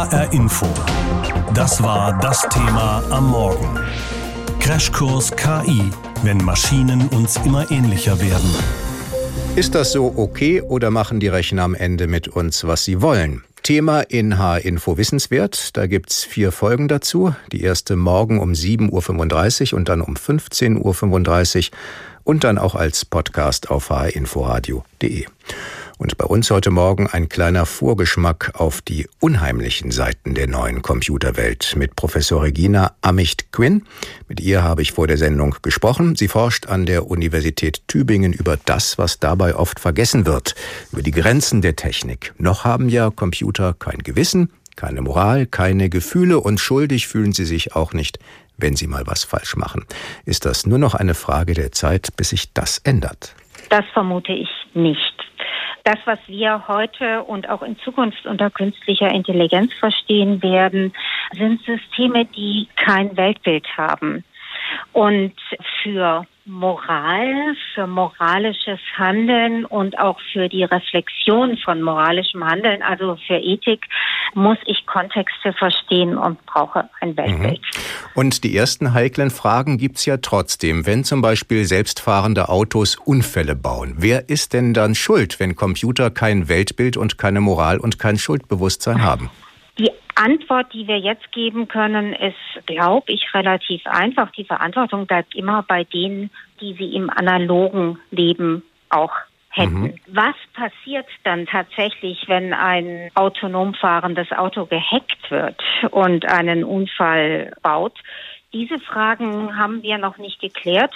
HR Info. Das war das Thema am Morgen. Crashkurs KI, wenn Maschinen uns immer ähnlicher werden. Ist das so okay oder machen die Rechner am Ende mit uns, was sie wollen? Thema in H-Info Wissenswert. Da gibt's vier Folgen dazu. Die erste morgen um 7.35 Uhr und dann um 15.35 Uhr und dann auch als Podcast auf hinforadio.de. Und bei uns heute Morgen ein kleiner Vorgeschmack auf die unheimlichen Seiten der neuen Computerwelt mit Professor Regina Amicht-Quinn. Mit ihr habe ich vor der Sendung gesprochen. Sie forscht an der Universität Tübingen über das, was dabei oft vergessen wird, über die Grenzen der Technik. Noch haben ja Computer kein Gewissen, keine Moral, keine Gefühle und schuldig fühlen sie sich auch nicht, wenn sie mal was falsch machen. Ist das nur noch eine Frage der Zeit, bis sich das ändert? Das vermute ich nicht. Das, was wir heute und auch in Zukunft unter künstlicher Intelligenz verstehen werden, sind Systeme, die kein Weltbild haben. Und für Moral, für moralisches Handeln und auch für die Reflexion von moralischem Handeln, also für Ethik, muss ich Kontexte verstehen und brauche ein Weltbild. Mhm. Und die ersten heiklen Fragen gibt's ja trotzdem. Wenn zum Beispiel selbstfahrende Autos Unfälle bauen, wer ist denn dann schuld, wenn Computer kein Weltbild und keine Moral und kein Schuldbewusstsein haben? Die Antwort, die wir jetzt geben können, ist, glaube ich, relativ einfach. Die Verantwortung bleibt immer bei denen, die sie im analogen Leben auch hätten. Mhm. Was passiert dann tatsächlich, wenn ein autonom fahrendes Auto gehackt wird und einen Unfall baut? Diese Fragen haben wir noch nicht geklärt.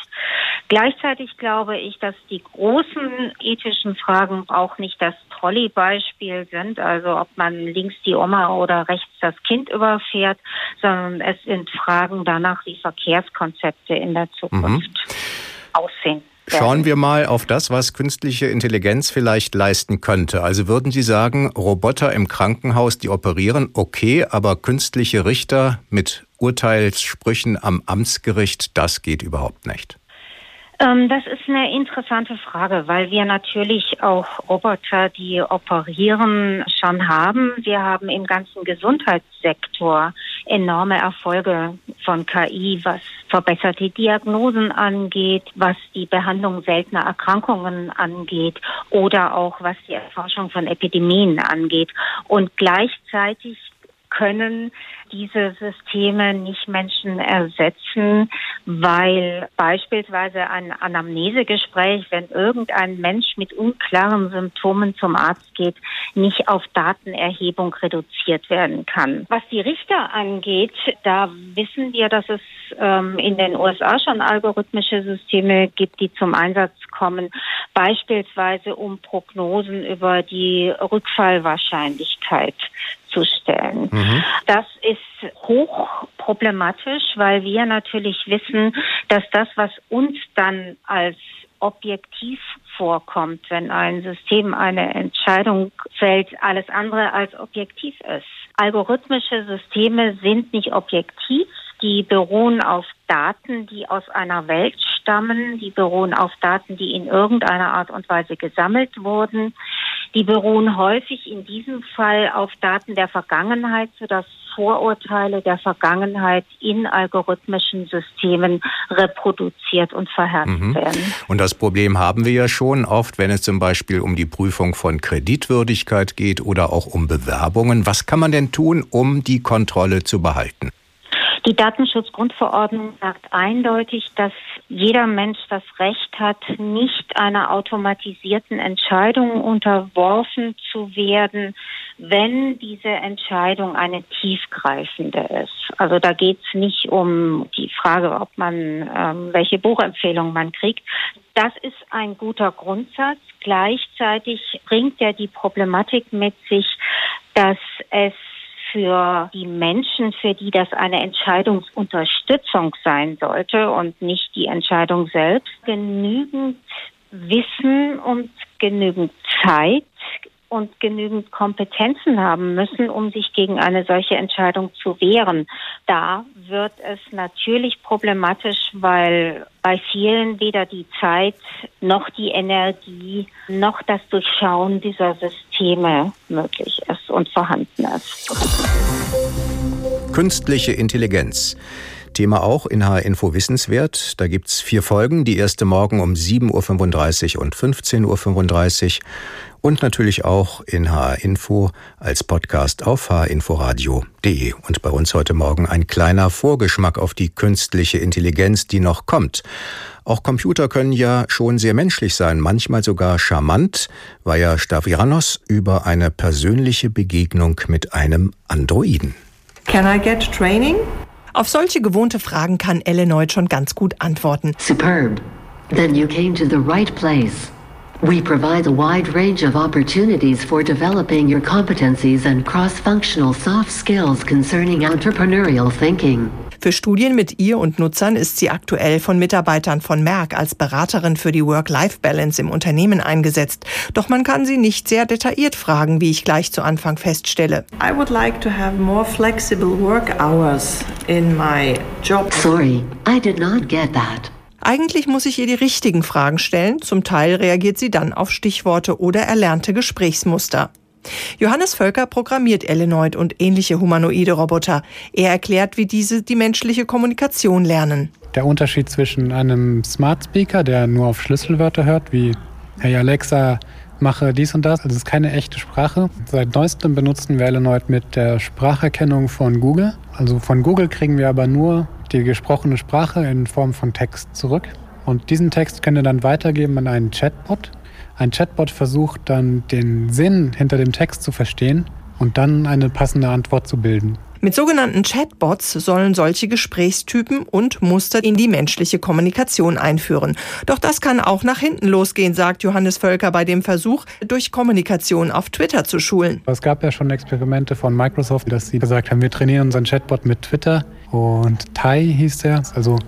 Gleichzeitig glaube ich, dass die großen ethischen Fragen auch nicht das Trolley-Beispiel sind, also ob man links die Oma oder rechts das Kind überfährt, sondern es sind Fragen danach, wie Verkehrskonzepte in der Zukunft mhm. aussehen. Schauen wir mal auf das, was künstliche Intelligenz vielleicht leisten könnte. Also würden Sie sagen, Roboter im Krankenhaus, die operieren, okay, aber künstliche Richter mit Urteilssprüchen am Amtsgericht, das geht überhaupt nicht. Ähm, das ist eine interessante Frage, weil wir natürlich auch Roboter, die operieren, schon haben. Wir haben im ganzen Gesundheitssektor enorme Erfolge von KI, was verbesserte Diagnosen angeht, was die Behandlung seltener Erkrankungen angeht oder auch was die Erforschung von Epidemien angeht. Und gleichzeitig können diese Systeme nicht Menschen ersetzen, weil beispielsweise ein Anamnesegespräch, wenn irgendein Mensch mit unklaren Symptomen zum Arzt geht, nicht auf Datenerhebung reduziert werden kann. Was die Richter angeht, da wissen wir, dass es ähm, in den USA schon algorithmische Systeme gibt, die zum Einsatz kommen, beispielsweise um Prognosen über die Rückfallwahrscheinlichkeit zu stellen. Mhm. Das ist hoch problematisch, weil wir natürlich wissen, dass das, was uns dann als objektiv vorkommt, wenn ein System eine Entscheidung fällt, alles andere als objektiv ist. Algorithmische Systeme sind nicht objektiv, die beruhen auf Daten, die aus einer Welt stammen, die beruhen auf Daten, die in irgendeiner Art und Weise gesammelt wurden. Die beruhen häufig in diesem Fall auf Daten der Vergangenheit, sodass Vorurteile der Vergangenheit in algorithmischen Systemen reproduziert und verhärtet mhm. werden. Und das Problem haben wir ja schon oft, wenn es zum Beispiel um die Prüfung von Kreditwürdigkeit geht oder auch um Bewerbungen. Was kann man denn tun, um die Kontrolle zu behalten? Die Datenschutzgrundverordnung sagt eindeutig, dass jeder Mensch das Recht hat, nicht einer automatisierten Entscheidung unterworfen zu werden, wenn diese Entscheidung eine tiefgreifende ist. Also da geht es nicht um die Frage, ob man ähm, welche Buchempfehlung man kriegt. Das ist ein guter Grundsatz. Gleichzeitig bringt er die Problematik mit sich, dass es für die Menschen, für die das eine Entscheidungsunterstützung sein sollte und nicht die Entscheidung selbst, genügend Wissen und genügend Zeit und genügend Kompetenzen haben müssen, um sich gegen eine solche Entscheidung zu wehren. Da wird es natürlich problematisch, weil bei vielen weder die Zeit noch die Energie noch das Durchschauen dieser Systeme möglich ist und vorhanden ist. Künstliche Intelligenz. Thema auch in HR Info Wissenswert. Da gibt's vier Folgen. Die erste morgen um 7.35 Uhr und 15.35 Uhr. Und natürlich auch in HR Info als Podcast auf hrinforadio.de. Und bei uns heute Morgen ein kleiner Vorgeschmack auf die künstliche Intelligenz, die noch kommt. Auch Computer können ja schon sehr menschlich sein, manchmal sogar charmant, war ja Stavrianos über eine persönliche Begegnung mit einem Androiden. Can I get training? Auf solche gewohnte Fragen kann Elenoid schon ganz gut antworten. Superb. Then you came to the right place. We provide a wide range of opportunities for developing your competencies and cross-functional soft skills concerning entrepreneurial thinking. Für Studien mit ihr und Nutzern ist sie aktuell von Mitarbeitern von Merck als Beraterin für die Work-Life-Balance im Unternehmen eingesetzt. Doch man kann sie nicht sehr detailliert fragen, wie ich gleich zu Anfang feststelle. I would like to have more flexible work hours in my job. Sorry, I did not get that. Eigentlich muss ich ihr die richtigen Fragen stellen. Zum Teil reagiert sie dann auf Stichworte oder erlernte Gesprächsmuster. Johannes Völker programmiert Elenoid und ähnliche humanoide Roboter. Er erklärt, wie diese die menschliche Kommunikation lernen. Der Unterschied zwischen einem Smart Speaker, der nur auf Schlüsselwörter hört, wie Hey Alexa, mache dies und das. Also ist keine echte Sprache. Seit neuestem benutzen wir Elenoid mit der Spracherkennung von Google. Also von Google kriegen wir aber nur die gesprochene Sprache in Form von Text zurück. Und diesen Text können wir dann weitergeben an einen Chatbot. Ein Chatbot versucht dann den Sinn hinter dem Text zu verstehen und dann eine passende Antwort zu bilden. Mit sogenannten Chatbots sollen solche Gesprächstypen und Muster in die menschliche Kommunikation einführen. Doch das kann auch nach hinten losgehen, sagt Johannes Völker bei dem Versuch, durch Kommunikation auf Twitter zu schulen. Es gab ja schon Experimente von Microsoft, dass sie gesagt haben, wir trainieren unseren Chatbot mit Twitter und Tai hieß der. Also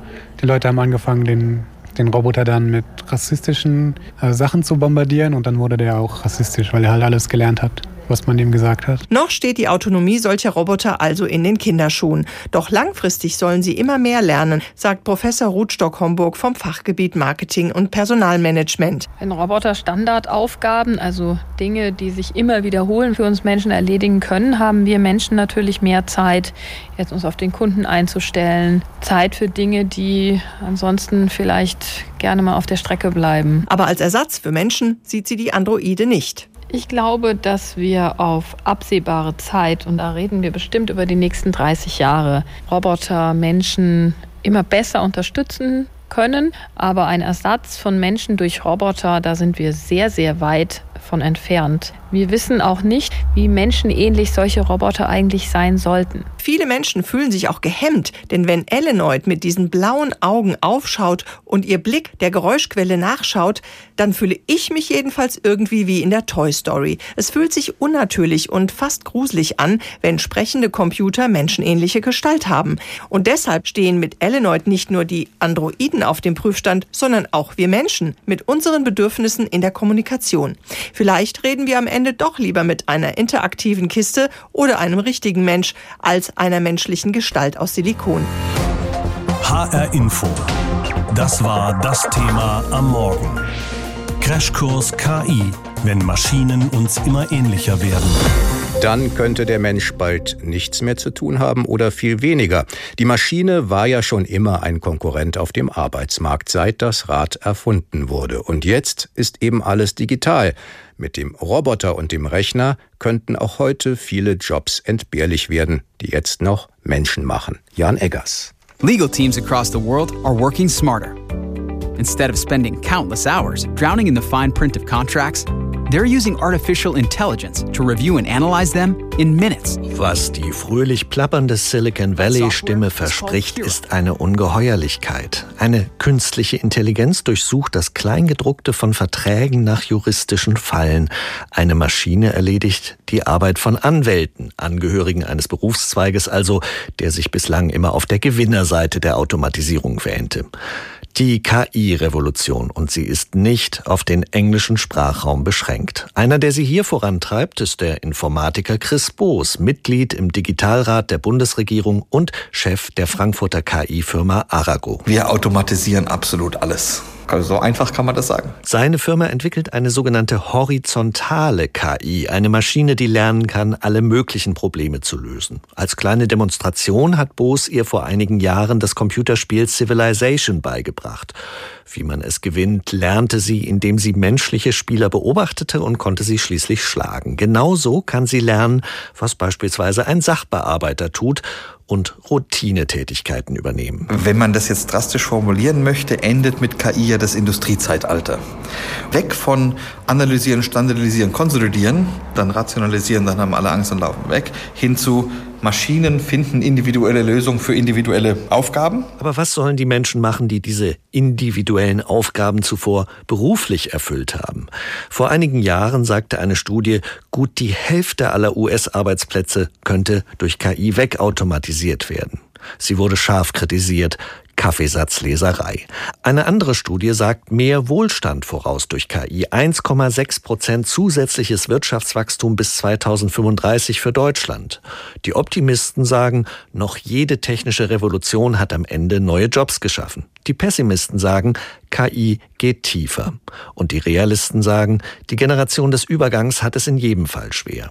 die Leute haben angefangen, den den Roboter dann mit rassistischen äh, Sachen zu bombardieren und dann wurde der auch rassistisch, weil er halt alles gelernt hat was man ihm gesagt hat. Noch steht die Autonomie solcher Roboter also in den Kinderschuhen. Doch langfristig sollen sie immer mehr lernen, sagt Professor Ruth Stock-Homburg vom Fachgebiet Marketing und Personalmanagement. Wenn Roboter Standardaufgaben, also Dinge, die sich immer wiederholen, für uns Menschen erledigen können, haben wir Menschen natürlich mehr Zeit, jetzt uns auf den Kunden einzustellen. Zeit für Dinge, die ansonsten vielleicht gerne mal auf der Strecke bleiben. Aber als Ersatz für Menschen sieht sie die Androide nicht. Ich glaube, dass wir auf absehbare Zeit, und da reden wir bestimmt über die nächsten 30 Jahre, Roboter, Menschen immer besser unterstützen können. Aber ein Ersatz von Menschen durch Roboter, da sind wir sehr, sehr weit von entfernt. Wir wissen auch nicht, wie menschenähnlich solche Roboter eigentlich sein sollten. Viele Menschen fühlen sich auch gehemmt, denn wenn Elenoid mit diesen blauen Augen aufschaut und ihr Blick der Geräuschquelle nachschaut, dann fühle ich mich jedenfalls irgendwie wie in der Toy Story. Es fühlt sich unnatürlich und fast gruselig an, wenn sprechende Computer menschenähnliche Gestalt haben. Und deshalb stehen mit Elenoid nicht nur die Androiden auf dem Prüfstand, sondern auch wir Menschen mit unseren Bedürfnissen in der Kommunikation. Vielleicht reden wir am Ende doch lieber mit einer interaktiven Kiste oder einem richtigen Mensch als einer menschlichen Gestalt aus Silikon. HR Info. Das war das Thema am Morgen. Crashkurs KI, wenn Maschinen uns immer ähnlicher werden. Dann könnte der Mensch bald nichts mehr zu tun haben oder viel weniger. Die Maschine war ja schon immer ein Konkurrent auf dem Arbeitsmarkt, seit das Rad erfunden wurde. Und jetzt ist eben alles digital. Mit dem Roboter und dem Rechner könnten auch heute viele Jobs entbehrlich werden, die jetzt noch Menschen machen. Jan Eggers. Legal teams across the world are working smarter. Instead of spending countless hours drowning in the fine print of contracts, They're using artificial intelligence to review and analyze them in minutes. Was die fröhlich plappernde Silicon Valley Stimme verspricht, ist eine Ungeheuerlichkeit. Eine künstliche Intelligenz durchsucht das Kleingedruckte von Verträgen nach juristischen Fallen. Eine Maschine erledigt die Arbeit von Anwälten, Angehörigen eines Berufszweiges also, der sich bislang immer auf der Gewinnerseite der Automatisierung wähnte. Die KI-Revolution und sie ist nicht auf den englischen Sprachraum beschränkt. Einer, der sie hier vorantreibt, ist der Informatiker Chris Boos, Mitglied im Digitalrat der Bundesregierung und Chef der Frankfurter KI-Firma Arago. Wir automatisieren absolut alles. Also so einfach kann man das sagen. Seine Firma entwickelt eine sogenannte horizontale KI, eine Maschine, die lernen kann, alle möglichen Probleme zu lösen. Als kleine Demonstration hat Bose ihr vor einigen Jahren das Computerspiel Civilization beigebracht. Wie man es gewinnt, lernte sie, indem sie menschliche Spieler beobachtete und konnte sie schließlich schlagen. Genauso kann sie lernen, was beispielsweise ein Sachbearbeiter tut und Routinetätigkeiten übernehmen. Wenn man das jetzt drastisch formulieren möchte, endet mit KI ja das Industriezeitalter. Weg von analysieren, standardisieren, konsolidieren, dann rationalisieren, dann haben alle Angst und laufen weg, hin zu Maschinen finden individuelle Lösungen für individuelle Aufgaben. Aber was sollen die Menschen machen, die diese individuellen Aufgaben zuvor beruflich erfüllt haben? Vor einigen Jahren sagte eine Studie, gut die Hälfte aller US-Arbeitsplätze könnte durch KI wegautomatisiert werden. Sie wurde scharf kritisiert. Kaffeesatzleserei. Eine andere Studie sagt mehr Wohlstand voraus durch KI. 1,6 Prozent zusätzliches Wirtschaftswachstum bis 2035 für Deutschland. Die Optimisten sagen, noch jede technische Revolution hat am Ende neue Jobs geschaffen. Die Pessimisten sagen, KI geht tiefer. Und die Realisten sagen, die Generation des Übergangs hat es in jedem Fall schwer.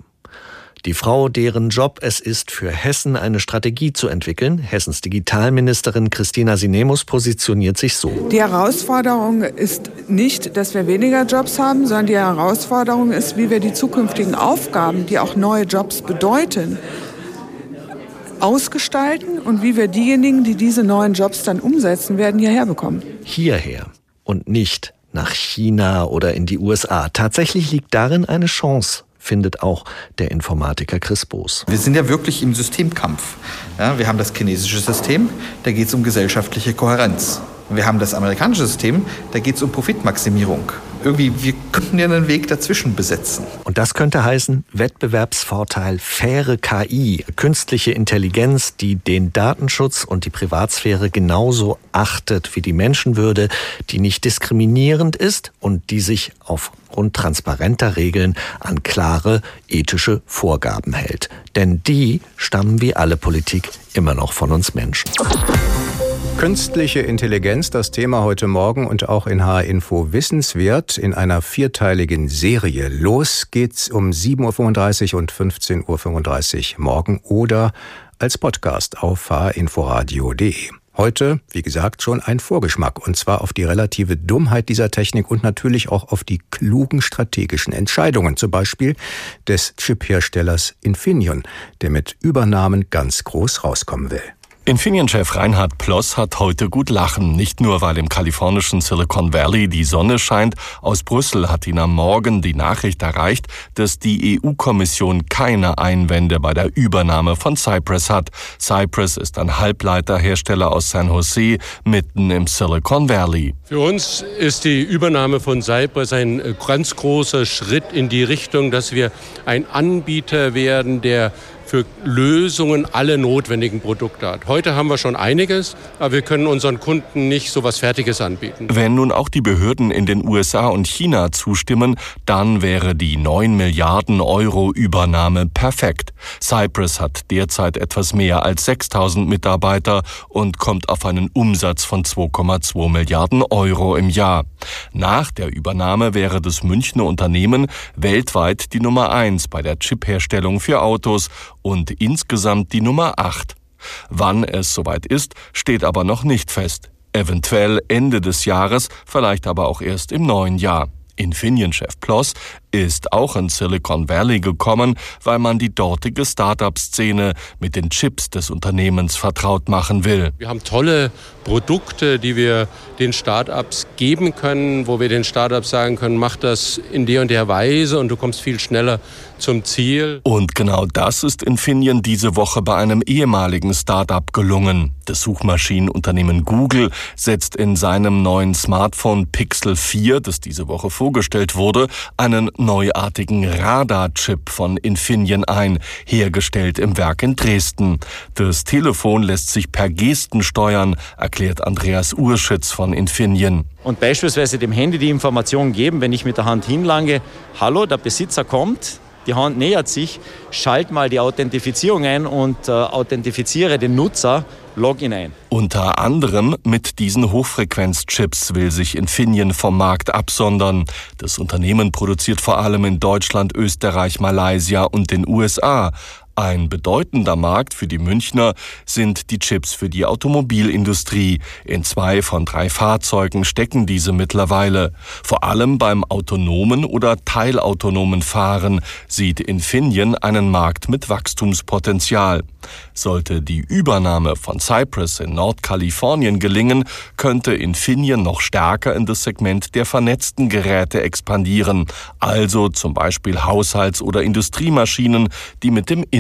Die Frau, deren Job es ist, für Hessen eine Strategie zu entwickeln, Hessens Digitalministerin Christina Sinemus positioniert sich so. Die Herausforderung ist nicht, dass wir weniger Jobs haben, sondern die Herausforderung ist, wie wir die zukünftigen Aufgaben, die auch neue Jobs bedeuten, ausgestalten und wie wir diejenigen, die diese neuen Jobs dann umsetzen werden, hierher bekommen. Hierher und nicht nach China oder in die USA. Tatsächlich liegt darin eine Chance findet auch der Informatiker Chris Boos. Wir sind ja wirklich im Systemkampf. Ja, wir haben das chinesische System, da geht es um gesellschaftliche Kohärenz. Wir haben das amerikanische System, da geht es um Profitmaximierung. Irgendwie, wir könnten ja einen Weg dazwischen besetzen. Und das könnte heißen, Wettbewerbsvorteil, faire KI, künstliche Intelligenz, die den Datenschutz und die Privatsphäre genauso achtet wie die Menschenwürde, die nicht diskriminierend ist und die sich aufgrund transparenter Regeln an klare ethische Vorgaben hält. Denn die stammen wie alle Politik immer noch von uns Menschen. Künstliche Intelligenz, das Thema heute Morgen und auch in H-Info wissenswert in einer vierteiligen Serie. Los geht's um 7.35 Uhr und 15.35 Uhr morgen oder als Podcast auf hinforadio.de. Heute, wie gesagt, schon ein Vorgeschmack und zwar auf die relative Dummheit dieser Technik und natürlich auch auf die klugen strategischen Entscheidungen, zum Beispiel des Chip-Herstellers Infineon, der mit Übernahmen ganz groß rauskommen will. Infineon-Chef Reinhard Ploss hat heute gut lachen. Nicht nur, weil im kalifornischen Silicon Valley die Sonne scheint. Aus Brüssel hat ihn am Morgen die Nachricht erreicht, dass die EU-Kommission keine Einwände bei der Übernahme von Cypress hat. Cypress ist ein Halbleiterhersteller aus San Jose, mitten im Silicon Valley. Für uns ist die Übernahme von Cypress ein ganz großer Schritt in die Richtung, dass wir ein Anbieter werden, der für Lösungen alle notwendigen Produkte hat. Heute haben wir schon einiges, aber wir können unseren Kunden nicht so was Fertiges anbieten. Wenn nun auch die Behörden in den USA und China zustimmen, dann wäre die 9 Milliarden Euro Übernahme perfekt. Cypress hat derzeit etwas mehr als 6000 Mitarbeiter und kommt auf einen Umsatz von 2,2 Milliarden Euro im Jahr. Nach der Übernahme wäre das Münchner Unternehmen weltweit die Nummer eins bei der Chipherstellung für Autos und insgesamt die Nummer 8. Wann es soweit ist, steht aber noch nicht fest. Eventuell Ende des Jahres, vielleicht aber auch erst im neuen Jahr. Infineon-Chef Ploss ist auch in Silicon Valley gekommen, weil man die dortige Start-up-Szene mit den Chips des Unternehmens vertraut machen will. Wir haben tolle Produkte, die wir den Start-ups geben können, wo wir den Start-ups sagen können, mach das in der und der Weise und du kommst viel schneller zum Ziel. Und genau das ist Infineon diese Woche bei einem ehemaligen Start-up gelungen. Das Suchmaschinenunternehmen Google setzt in seinem neuen Smartphone Pixel 4, das diese Woche vorgestellt wurde, einen neuartigen Radarchip von Infineon ein, hergestellt im Werk in Dresden. Das Telefon lässt sich per Gesten steuern, erklärt Andreas Urschütz von Infineon. Und beispielsweise dem Handy die Information geben, wenn ich mit der Hand hinlange, hallo, der Besitzer kommt, die Hand nähert sich, schalt mal die Authentifizierung ein und äh, authentifiziere den Nutzer, Login ein. Unter anderem mit diesen Hochfrequenzchips will sich Infineon vom Markt absondern. Das Unternehmen produziert vor allem in Deutschland, Österreich, Malaysia und den USA. Ein bedeutender Markt für die Münchner sind die Chips für die Automobilindustrie. In zwei von drei Fahrzeugen stecken diese mittlerweile. Vor allem beim autonomen oder teilautonomen Fahren sieht Infineon einen Markt mit Wachstumspotenzial. Sollte die Übernahme von Cypress in Nordkalifornien gelingen, könnte Infineon noch stärker in das Segment der vernetzten Geräte expandieren, also zum Beispiel Haushalts- oder Industriemaschinen, die mit dem